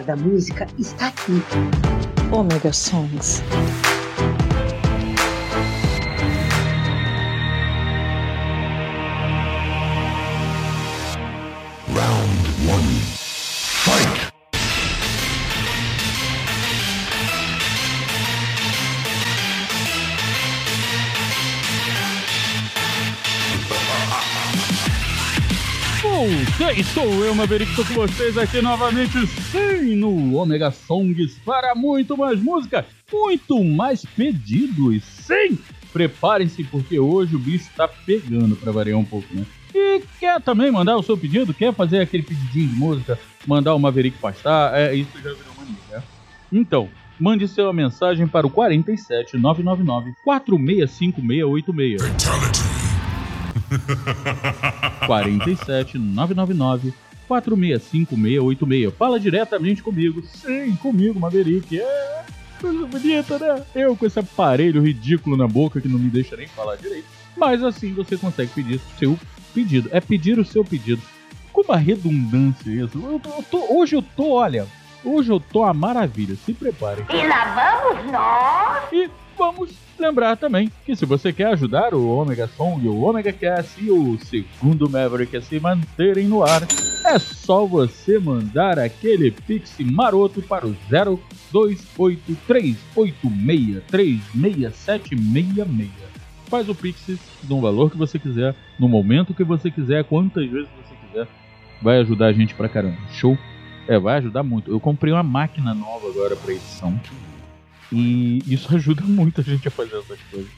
melhor da música está aqui. Omega Songs. Voltei, sou eu, Maverick, tô com vocês aqui novamente, sim, no Omega Songs, para muito mais música, muito mais pedidos, sim! Preparem-se, porque hoje o bicho tá pegando, pra variar um pouco, né? E quer também mandar o seu pedido? Quer fazer aquele pedidinho de música? Mandar o Maverick pastar? É, isso já virou mania, né? Então, mande sua mensagem para o 47 999 465686. Fatality! 47 999 465686. Fala diretamente comigo. Sim, comigo, Maverick. É coisa bonita, né? Eu com esse aparelho ridículo na boca que não me deixa nem falar direito. Mas assim você consegue pedir seu pedido. É pedir o seu pedido. Com uma redundância isso. Eu tô- eu tô- hoje eu tô, olha. Hoje eu tô a maravilha. Se preparem. E lá vamos nós! E vamos lembrar também que se você quer ajudar o Omega Song, o Omega Cast e o segundo Maverick a se manterem no ar, é só você mandar aquele pix maroto para o 0283863676. Faz o pix no valor que você quiser, no momento que você quiser, quantas vezes você quiser. Vai ajudar a gente pra caramba. Show? É, vai ajudar muito. Eu comprei uma máquina nova agora pra edição. E isso ajuda muito a gente a fazer essas coisas.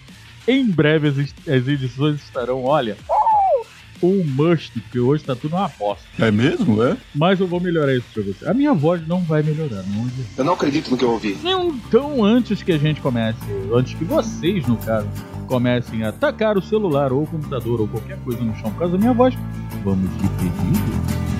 Em breve as, as edições estarão, olha, um must, porque hoje tá tudo uma bosta. É mesmo? É? Mas eu vou melhorar isso pra você. A minha voz não vai melhorar, não. Eu não acredito no que eu ouvi. Então, antes que a gente comece, antes que vocês, no caso, comecem a atacar o celular ou o computador ou qualquer coisa no chão por causa da minha voz, vamos de pedido.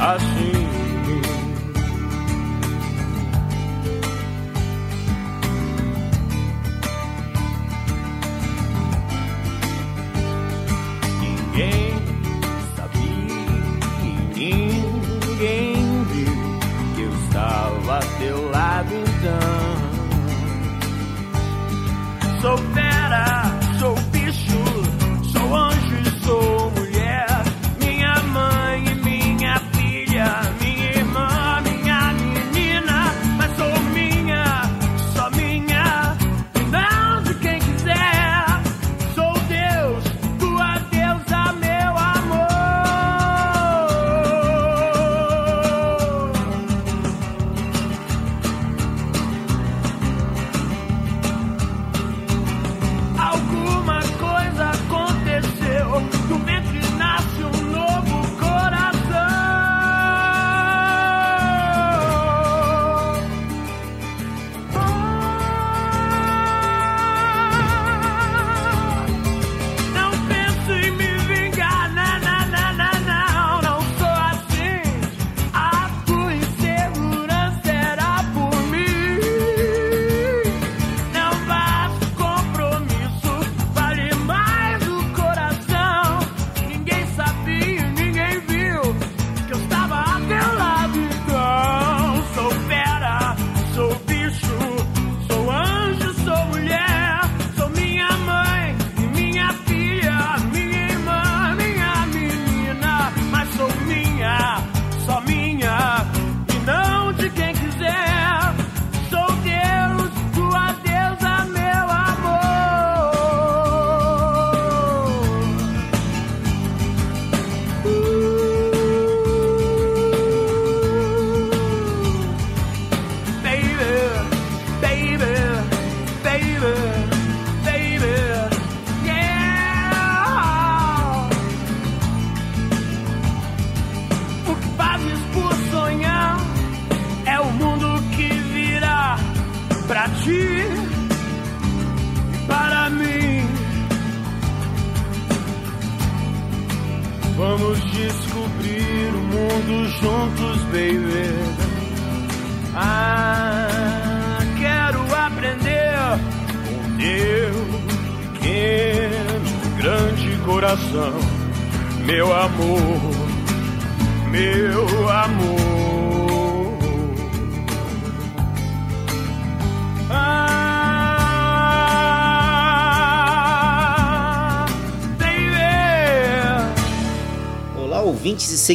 Assim.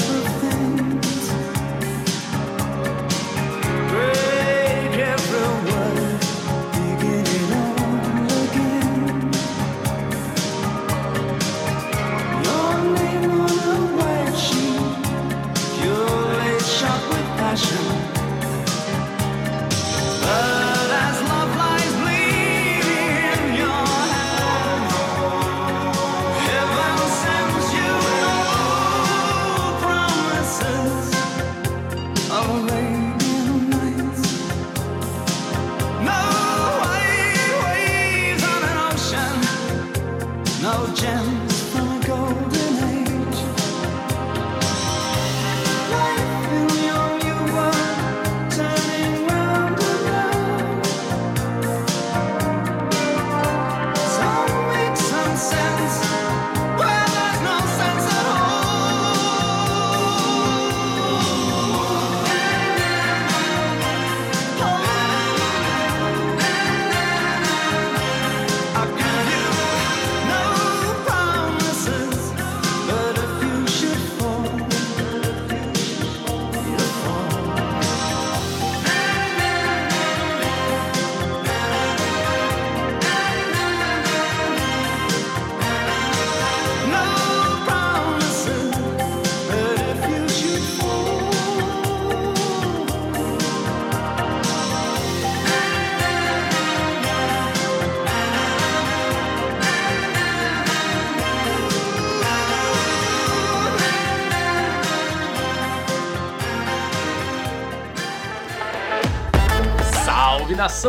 The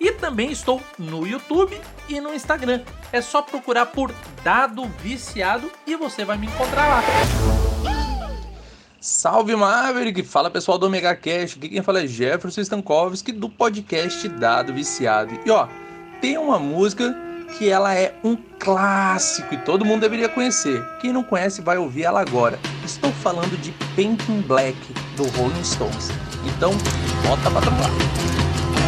e também estou no YouTube e no Instagram. É só procurar por Dado Viciado e você vai me encontrar lá. Salve Maverick! Fala pessoal do Omega Cast, aqui quem fala é Jefferson Stankowski do podcast Dado Viciado. E ó, tem uma música que ela é um clássico e todo mundo deveria conhecer. Quem não conhece vai ouvir ela agora. Estou falando de Painting Black do Rolling Stones. Então, bota pra trabalhar.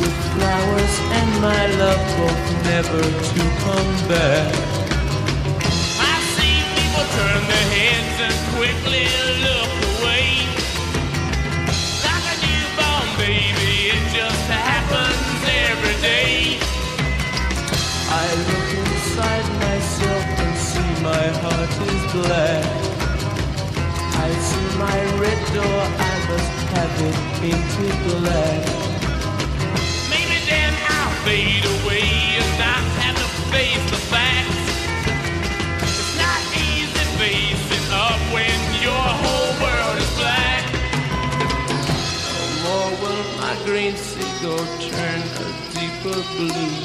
With flowers and my love both never to come back. I see people turn their heads and quickly look away. Like a newborn baby, it just happens every day. I look inside myself and see my heart is black. I see my red door, I must have it painted black. Deeper blue.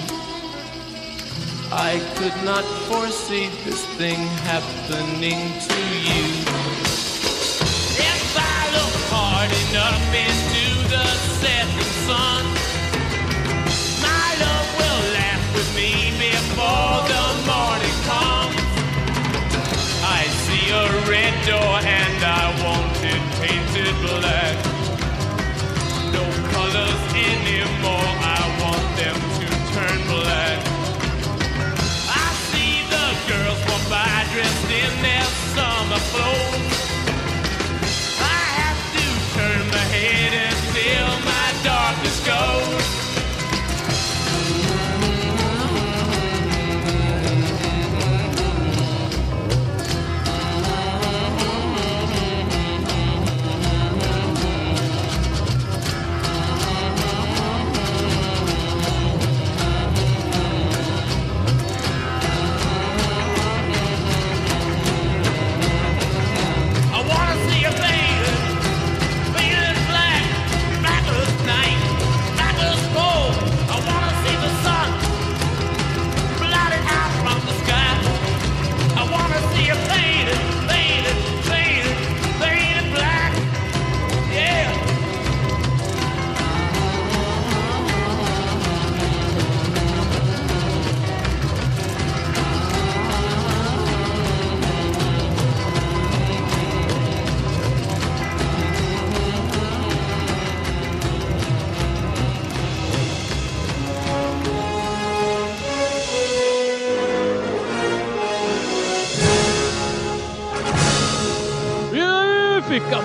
I could not foresee this thing happening to you. If I look hard enough into the setting sun, my love will laugh with me before the morning comes. I see a red door and I want it painted black. No colors anymore, dressed in their summer clothes.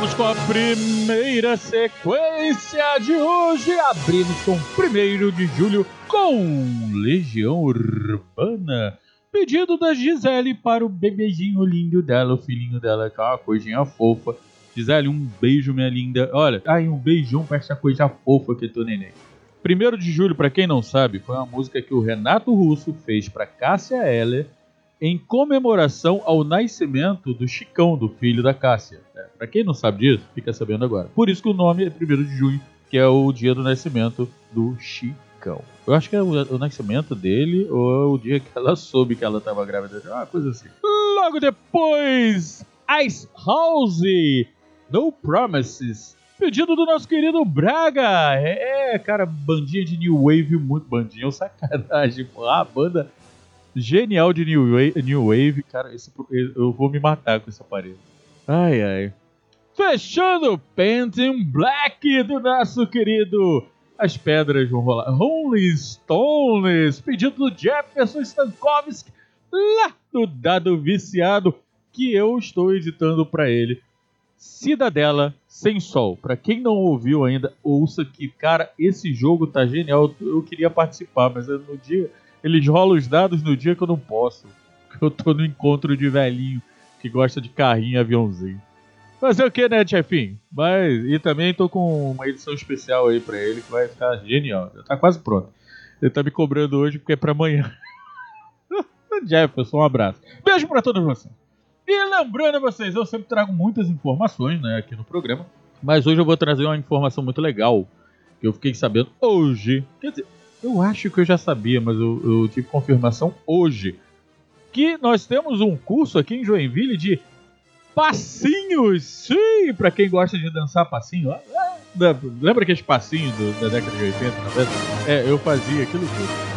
Ficamos com a primeira sequência de hoje, abrindo com 1 de julho com Legião Urbana. Pedido da Gisele para o bebezinho lindo dela, o filhinho dela, que é uma coisinha fofa. Gisele, um beijo, minha linda. Olha, ai, um beijão pra essa coisa fofa que teu neném. 1 de julho, pra quem não sabe, foi uma música que o Renato Russo fez pra Cássia Eller em comemoração ao nascimento do Chicão, do filho da Cássia. É, para quem não sabe disso, fica sabendo agora. Por isso que o nome é 1 de junho, que é o dia do nascimento do Chicão. Eu acho que é o, o nascimento dele ou é o dia que ela soube que ela estava grávida. Uma coisa assim. Logo depois, Ice House, No Promises. Pedido do nosso querido Braga. É, é, cara, bandinha de New Wave, muito bandinha, é sacanagem. Ah, banda genial de New Wave, New Wave. Cara, esse, eu vou me matar com esse aparelho. Ai, ai. Fechando Painting Black do nosso querido As Pedras Vão Rolar. Rolling Stones. Pedido do Jefferson Stankovski lá do Dado Viciado que eu estou editando para ele. Cidadela Sem Sol. Para quem não ouviu ainda, ouça que, cara, esse jogo tá genial. Eu queria participar, mas no dia eles rolam os dados no dia que eu não posso. Eu tô no encontro de velhinho que gosta de carrinho e aviãozinho. Fazer o que, né, chefinho? Mas, e também tô com uma edição especial aí pra ele que vai ficar genial. Já tá quase pronto. Ele tá me cobrando hoje porque é pra amanhã. Jefferson, um abraço. Beijo pra todos vocês. E lembrando a vocês, eu sempre trago muitas informações né, aqui no programa. Mas hoje eu vou trazer uma informação muito legal. Que eu fiquei sabendo hoje. Quer dizer, eu acho que eu já sabia, mas eu, eu tive confirmação hoje. Que nós temos um curso aqui em Joinville de passinhos. Sim, pra quem gosta de dançar passinho. Ah, Lembra aqueles passinhos do- da década de 80, 90? É, eu fazia aquilo tudo.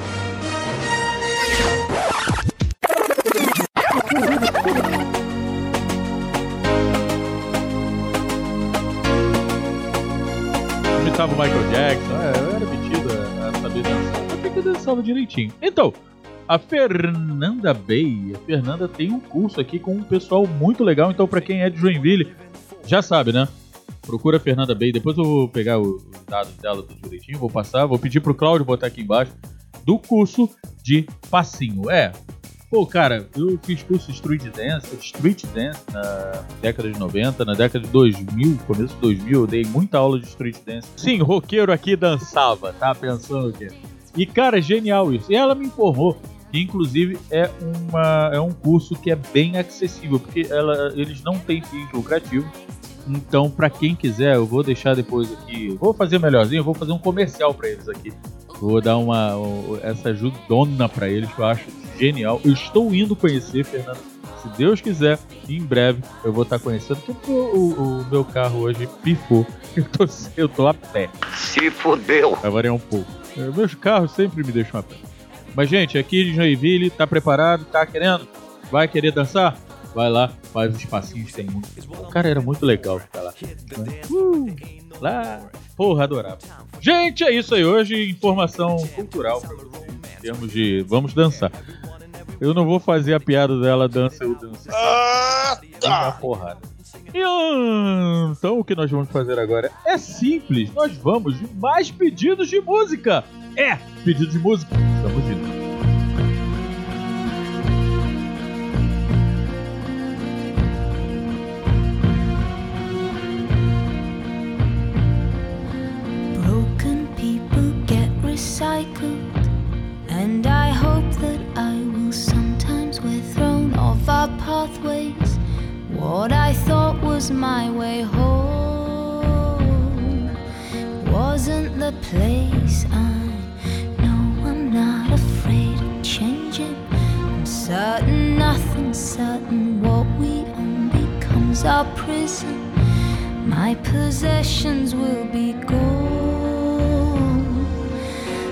Imitava o Michael Jackson, é, eu era metido a, saber dançar. Até que dançava direitinho. Então, a Fernanda Bay, a Fernanda tem um curso aqui com um pessoal muito legal. Então, pra quem é de Joinville, já sabe, né? Procura a Fernanda Bay. Depois eu vou pegar os dados dela tudo direitinho, vou passar, vou pedir pro Cláudio botar aqui embaixo do curso de passinho. É. Pô, cara, eu fiz curso de street dance, street dance na década de 90, na década de 2000, começo de 2000, eu dei muita aula de street dance. Sim, roqueiro aqui dançava, tá pensando o quê? E cara, genial isso. E ela me informou inclusive é, uma, é um curso que é bem acessível, porque ela, eles não têm fins lucrativos. Então, pra quem quiser, eu vou deixar depois aqui. Vou fazer melhorzinho, vou fazer um comercial pra eles aqui. Vou dar uma um, essa ajudona pra eles que eu acho genial. Eu estou indo conhecer, Fernando. Se Deus quiser, em breve eu vou estar conhecendo. Porque o, o- o meu carro hoje pifou. Eu tô, eu tô a pé. Se fodeu. Vai variar um pouco. É, Meus carros sempre me deixam a pé. Mas, gente, aqui de Joinville, tá preparado? Tá querendo? Vai querer dançar? Vai lá, faz os passinhos, tem muito. Cara, era muito legal ficar lá. Uh, lá, porra, adorava. Gente, é isso aí. Hoje, informação cultural pra vocês. Em termos de vamos dançar. Eu não vou fazer a piada dela dança, eu danço. Ah, tá. porrada. Hum, Então o que nós vamos fazer agora é simples. Nós vamos de mais pedidos de música. É, pedido de música. Estamos indo. My way home wasn't the place I know I'm not afraid of changing. I'm certain nothing's certain. What we own becomes our prison. My possessions will be gone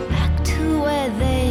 back to where they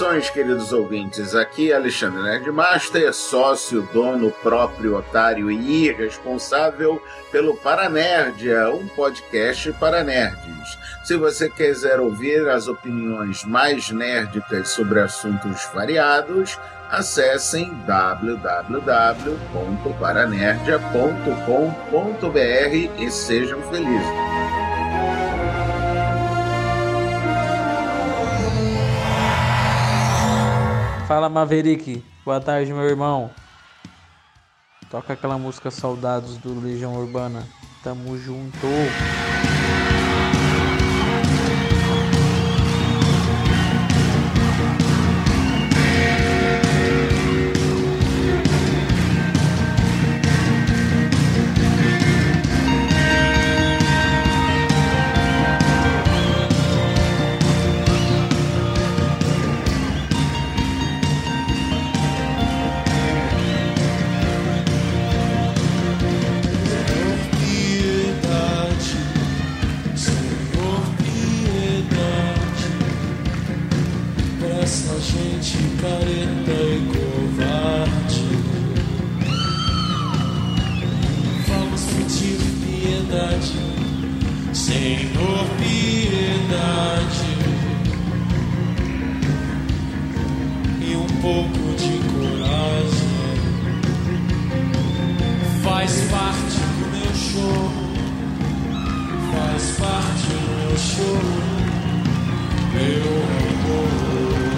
Saudações, queridos ouvintes. Aqui é Alexandre Nerdmaster, sócio, dono, próprio, otário e irresponsável pelo Paranerdia, um podcast para nerds. Se você quiser ouvir as opiniões mais nerdicas sobre assuntos variados, acessem www.paranerdia.com.br e sejam felizes. Maverick, boa tarde meu irmão. Toca aquela música Saudades do Legião Urbana. Tamo junto. Senhor, piedade, e um pouco de coragem. Faz parte do meu show, faz parte do meu show, meu amor.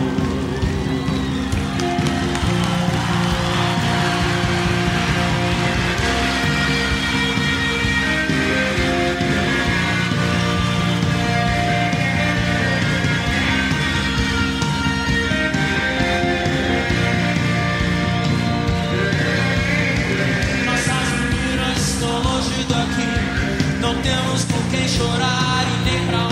temos por quem chorar e nem pra onde.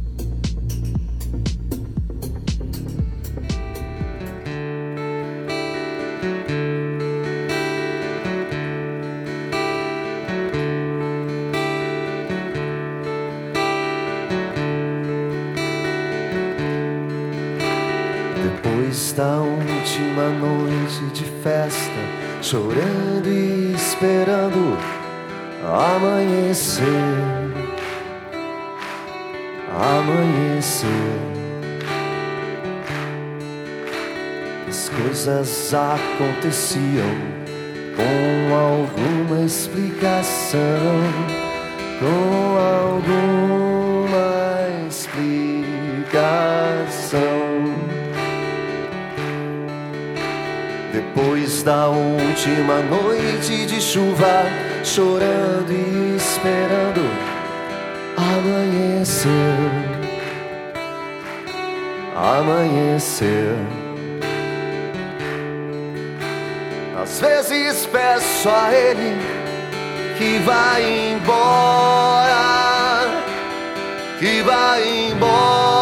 Chorando e esperando amanhecer. Amanhecer. As coisas aconteciam com alguma explicação. Com alguma Da última noite de chuva, chorando e esperando amanhecer. Amanhecer. Às vezes peço a ele que vá embora, que vá embora.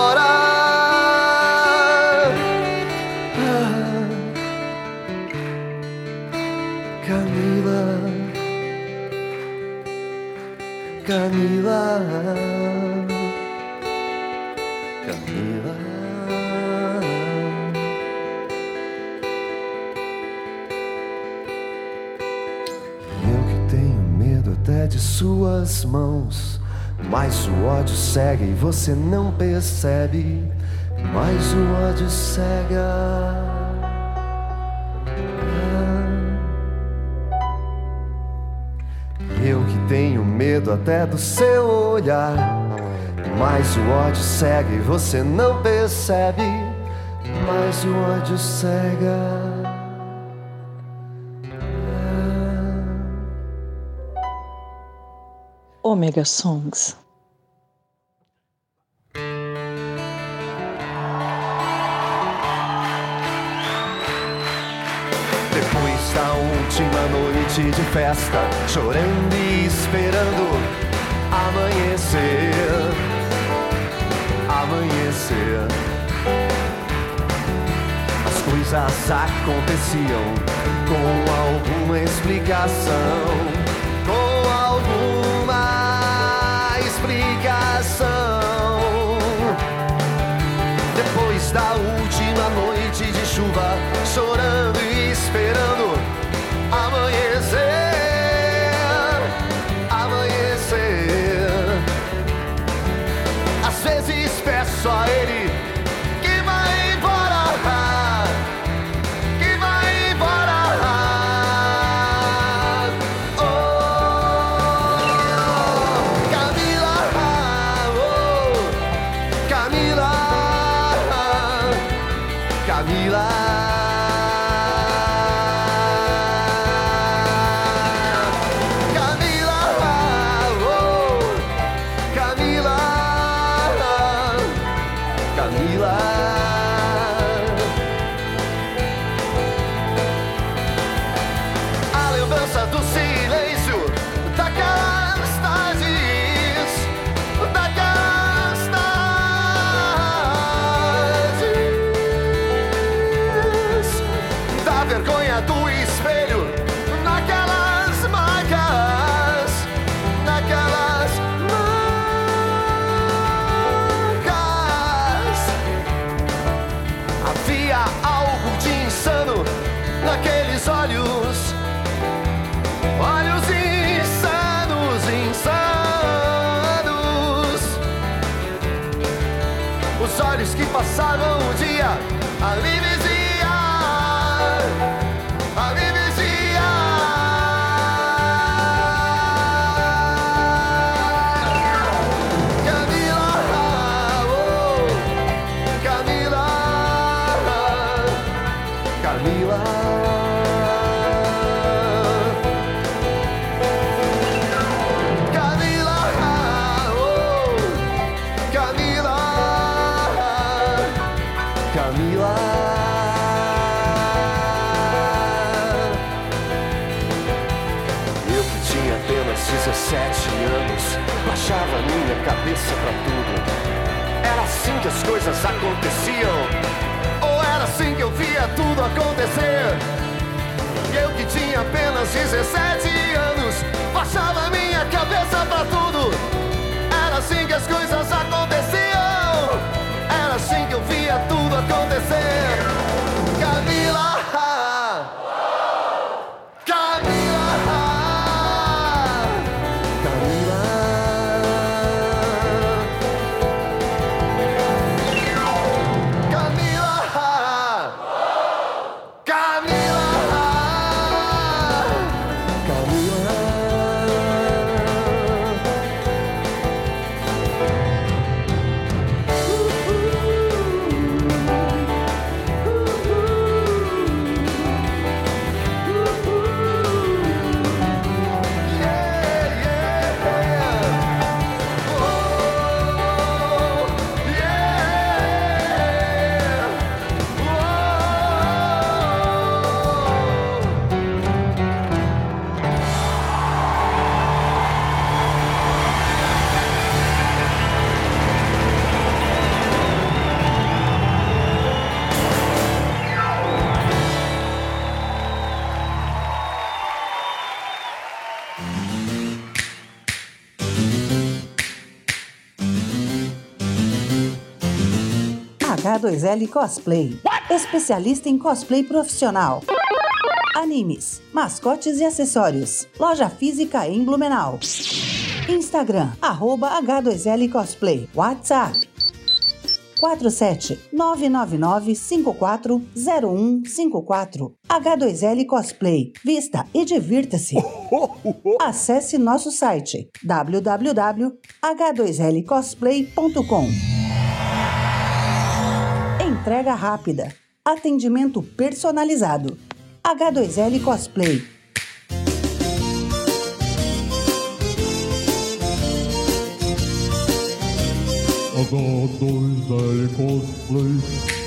Camila, Camila. Eu que tenho medo até de suas mãos. Mas o ódio cega e você não percebe. Mas o ódio cega. Medo até do seu olhar. Mas o ódio cega e você não percebe. Mas o ódio cega. Omega Songs. Depois da última noite de festa, chorando e esperando amanhecer. Amanhecer. As coisas aconteciam com alguma explicação. Com alguma explicação. Depois da última noite de chuva, chorando e esperando a ele sorrow tudo. Era assim que as coisas aconteciam, ou era assim que eu via tudo acontecer? Eu que tinha apenas 17 anos, baixava minha cabeça pra tudo. Era assim que as coisas aconteciam. H2L Cosplay. Especialista em cosplay profissional. Animes, mascotes e acessórios. Loja física em Blumenau. Instagram, arroba H2L Cosplay. WhatsApp 47 999 54 0154. H2L Cosplay. Vista e divirta-se. Acesse nosso site www.h2lcosplay.com. Entrega rápida. Atendimento personalizado. H2L Cosplay. H2L Cosplay.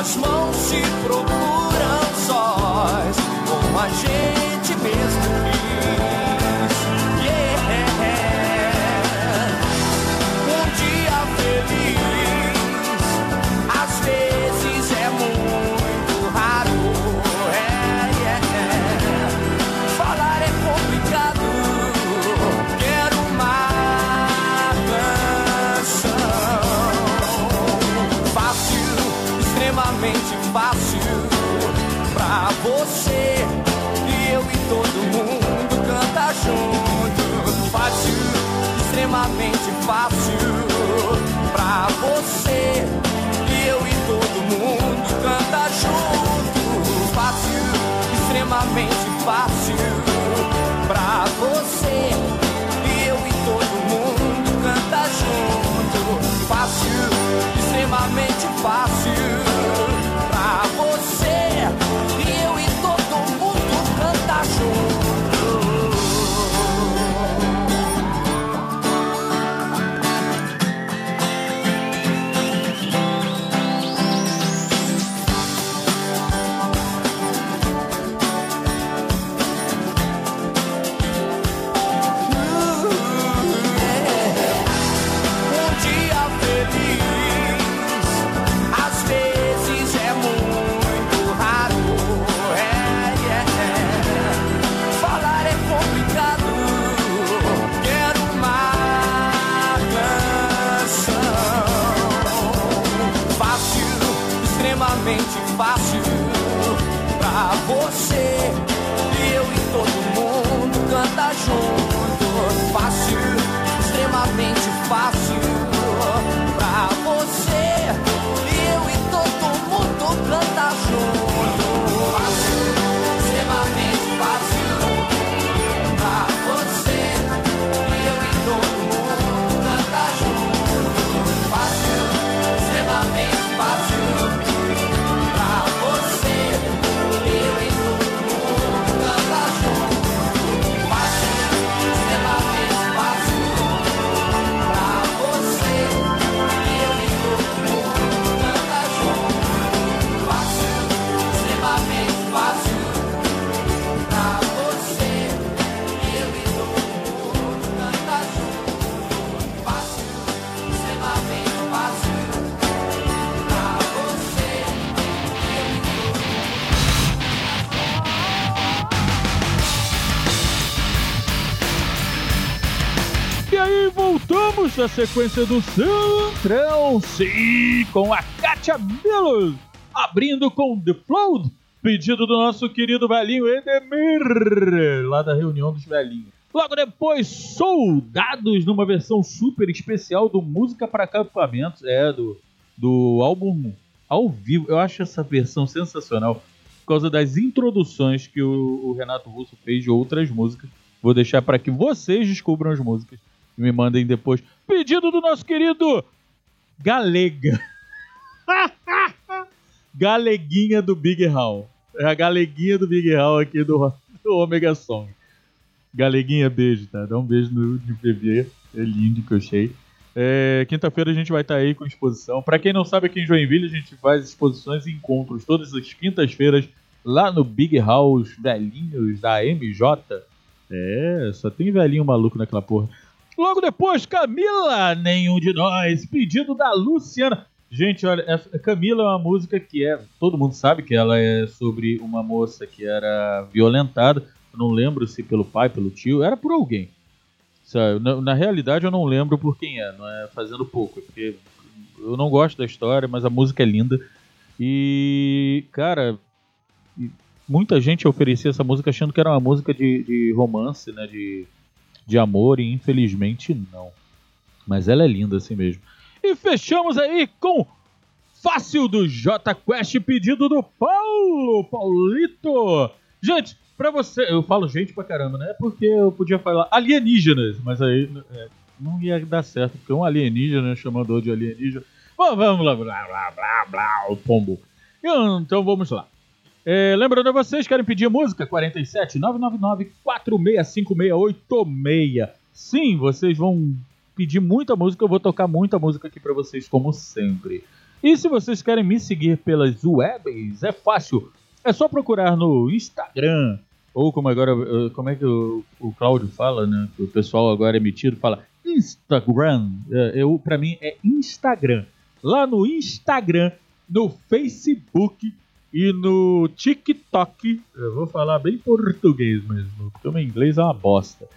As mãos se procuram sós, como a gente mesmo. Extremamente fácil pra você. E eu e todo mundo canta junto. Fácil, extremamente fácil pra você. E eu e todo mundo canta junto. Fácil, extremamente fácil na sequência do Centrão, sim, com a Katia Milos, abrindo com The Flood, pedido do nosso querido velhinho Edemir, lá da reunião dos velhinhos. Logo depois, Soldados, numa versão super especial do Música para Acampamentos, é, do, do álbum ao vivo. Eu acho essa versão sensacional por causa das introduções que o, o Renato Russo fez de outras músicas. Vou deixar para que vocês descubram as músicas e me mandem depois. Pedido do nosso querido Galega. Galeguinha do Big Hall. É a galeguinha do Big Hall aqui do, do Omega Song. Galeguinha, beijo, tá? Dá um beijo no de bebê. É lindo que eu achei. É, Quinta-feira a gente vai estar aí com exposição. Para quem não sabe, aqui em Joinville a gente faz exposições e encontros todas as quintas-feiras lá no Big House Velhinhos da MJ. É, só tem velhinho maluco naquela porra. Logo depois, Camila, nenhum de nós. Pedido da Luciana. Gente, olha, essa, Camila é uma música que é. Todo mundo sabe que ela é sobre uma moça que era violentada. Não lembro se pelo pai, pelo tio, era por alguém. Sabe? Na, na realidade, eu não lembro por quem é, não é fazendo pouco, é porque eu não gosto da história, mas a música é linda. E, cara, muita gente oferecia essa música achando que era uma música de, de romance, né? De, de amor, e infelizmente não. Mas ela é linda assim mesmo. E fechamos aí com Fácil do J Quest, pedido do Paulo, Paulito. Gente, pra você, eu falo gente pra caramba, né? Porque eu podia falar alienígenas, mas aí é, não ia dar certo, porque um alienígena chamando outro de alienígena. Bom, vamos lá, blá blá blá blá, o pombo. Então vamos lá. É, lembrando a vocês, querem pedir música? 47 999 465686. Sim, vocês vão pedir muita música, eu vou tocar muita música aqui para vocês, como sempre. E se vocês querem me seguir pelas webs, é fácil. É só procurar no Instagram, ou como agora, como é que o, o Cláudio fala, né? O pessoal agora emitido fala Instagram. É, eu, para mim é Instagram. Lá no Instagram, no Facebook e no TikTok, eu vou falar bem português mesmo, porque o meu inglês é uma bosta.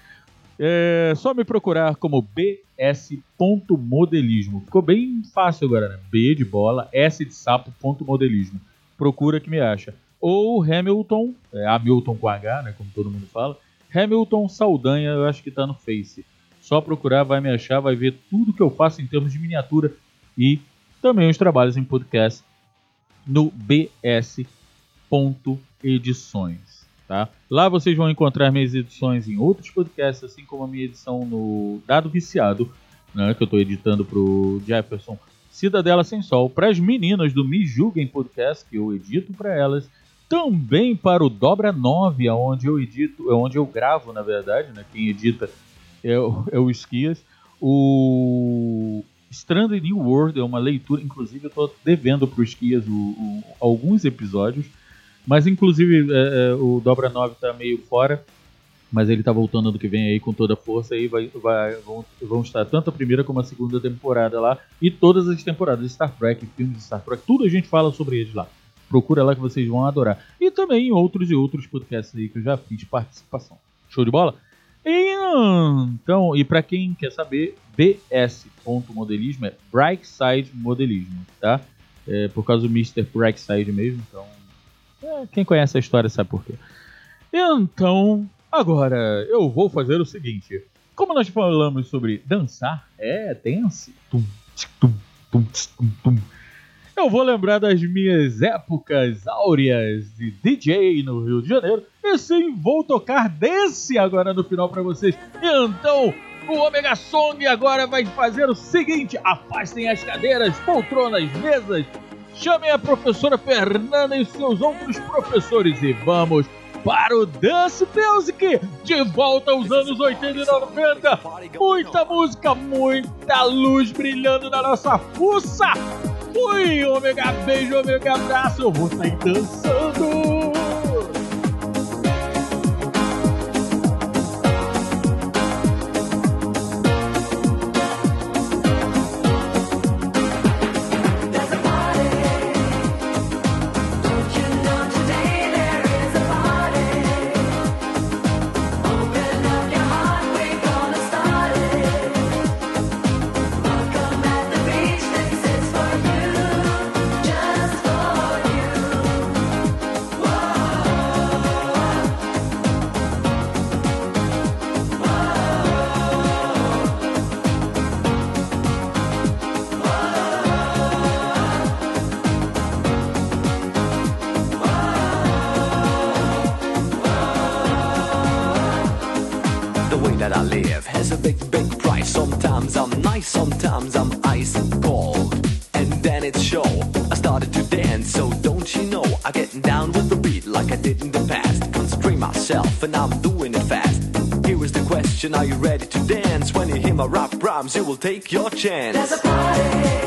É só me procurar como bs.modelismo. Ficou bem fácil agora, né? B de bola, S de sapo, ponto modelismo. Procura que me acha. Ou Hamilton, é Hamilton com H, né? Como todo mundo fala. Hamilton Saldanha, eu acho que tá no Face. Só procurar, vai me achar, vai ver tudo que eu faço em termos de miniatura e também os trabalhos em podcast no bs.edições. Tá? Lá vocês vão encontrar minhas edições em outros podcasts, assim como a minha edição no Dado Viciado, né, que eu estou editando para o Jefferson Cidadela Sem Sol, para as meninas do Me Julguem Podcast, que eu edito para elas, também para o Dobra 9, onde eu edito, onde eu gravo, na verdade, né, quem edita é o, é o Esquias, o Stranded New World é uma leitura, inclusive eu estou devendo para o Esquias o, o, alguns episódios, mas inclusive é, é, o Dobra 9 está meio fora, mas ele está voltando ano que vem aí com toda a força e vai, vai, vão, vão estar tanto a primeira como a segunda temporada lá e todas as temporadas Star Trek, filmes de Star Trek, tudo a gente fala sobre eles lá. Procura lá que vocês vão adorar. E também outros e outros podcasts aí que eu já fiz participação. Show de bola? Então, e para quem quer saber, bs.modelismo é Brightside Modelismo, tá? É, por causa do Mr. Brightside mesmo, então. É, quem conhece a história sabe por quê. Então, agora eu vou fazer o seguinte. Como nós falamos sobre dançar, é dance. Tum, tum, tum, tum, tum. Eu vou lembrar das minhas épocas áureas de DJ no Rio de Janeiro. E sim, vou tocar desse agora no final para vocês. Então, o Omega Song agora vai fazer o seguinte: afastem as cadeiras, poltronas, mesas. Chamem a professora Fernanda e seus outros professores e vamos para o Dance Music, de volta aos anos 80 e 90. Muita música, muita luz brilhando na nossa fuça. Fui, ômega beijo, ômega abraço, eu vou sair dançando. Myself, and I'm doing it fast. Here is the question: Are you ready to dance? When you hear my rap rhymes, you will take your chance. There's a party.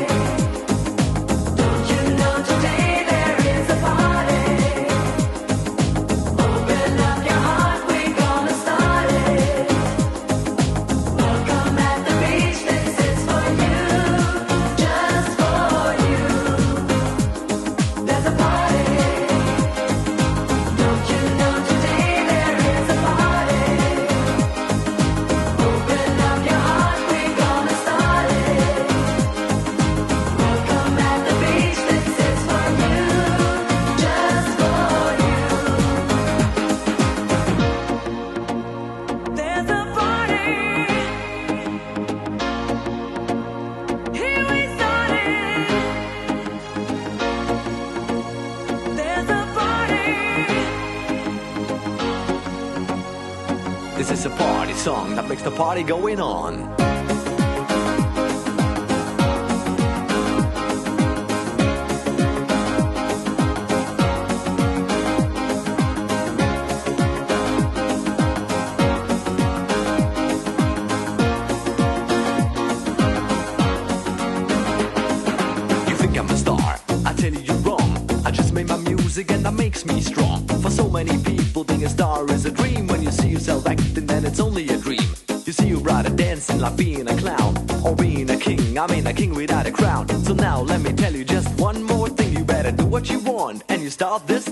This is a party song that makes the party going on. You think I'm a star? I tell you you're wrong. I just made my music and that makes me strong. For so many people, being a star is a dream. When you see yourself then it's only a dream. You see, you'd rather dancing like being a clown or being a king. I mean, a king without a crown. So now let me tell you just one more thing. You better do what you want and you start this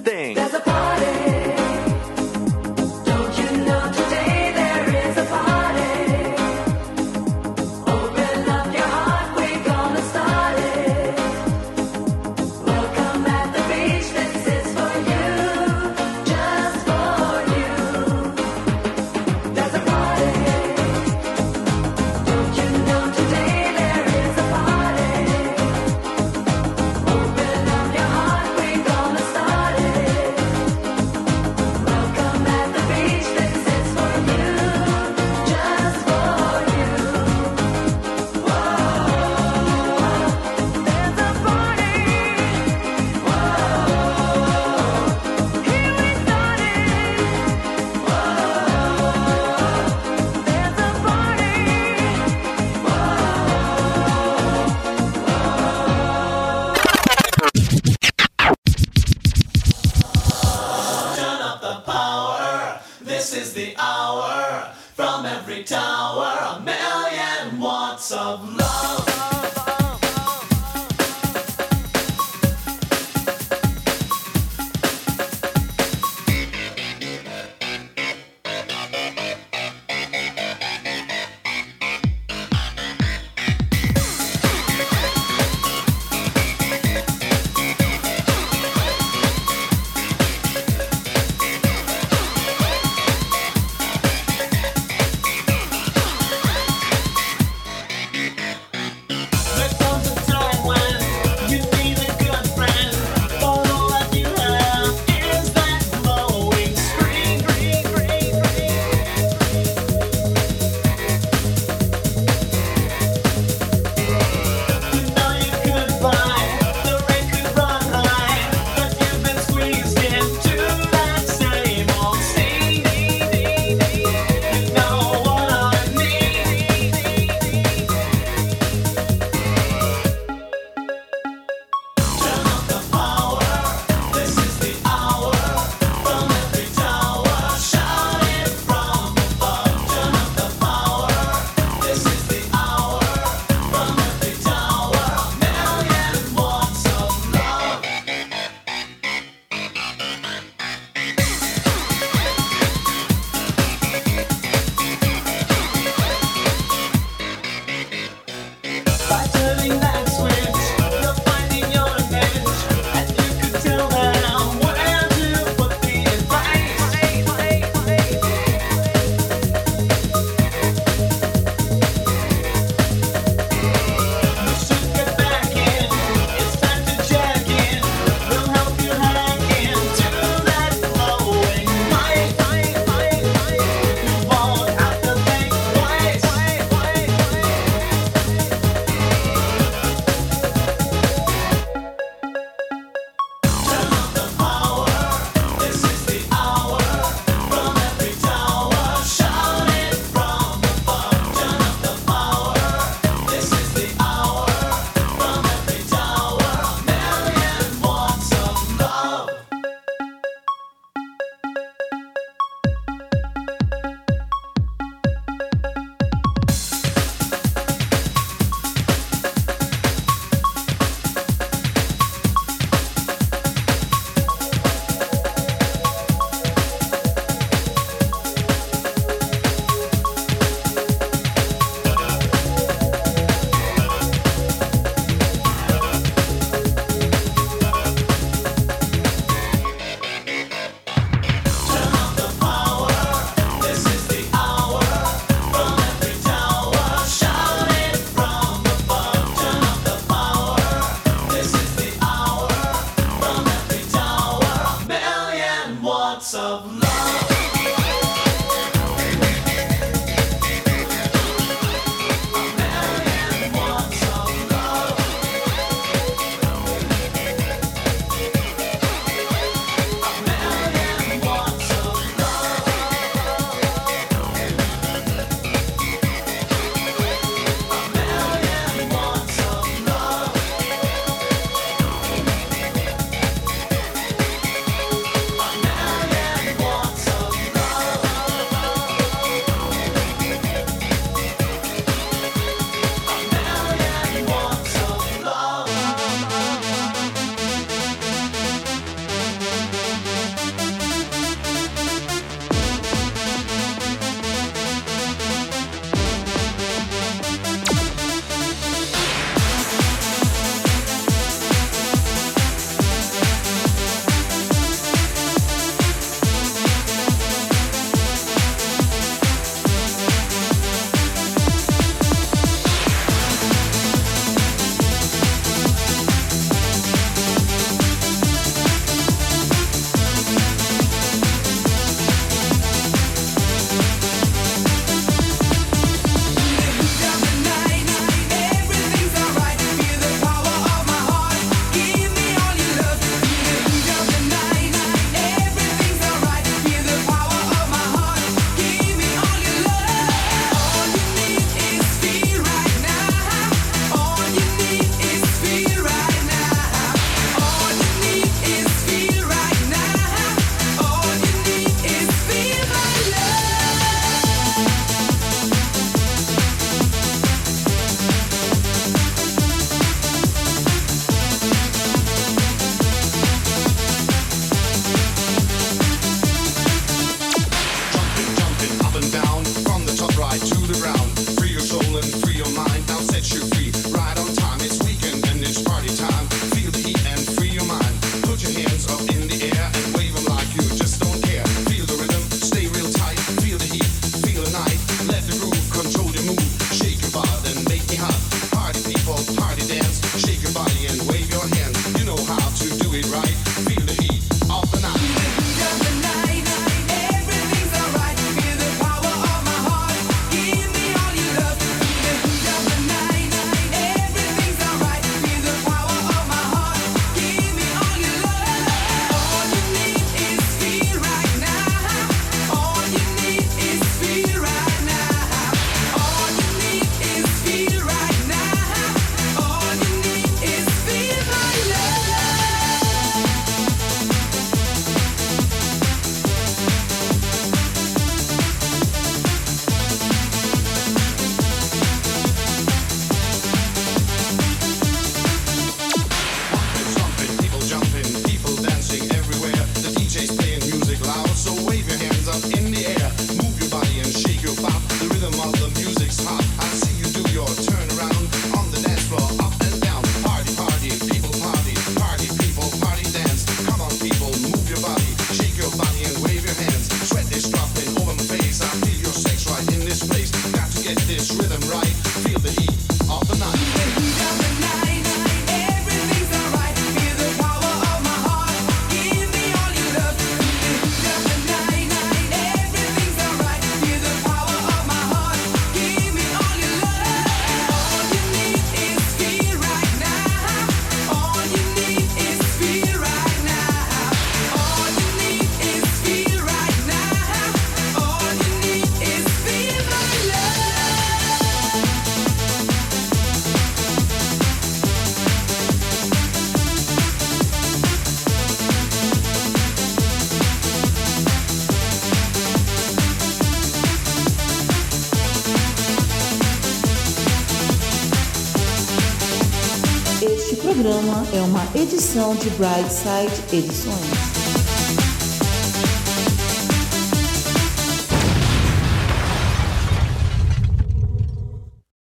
edição de Brightside Edições.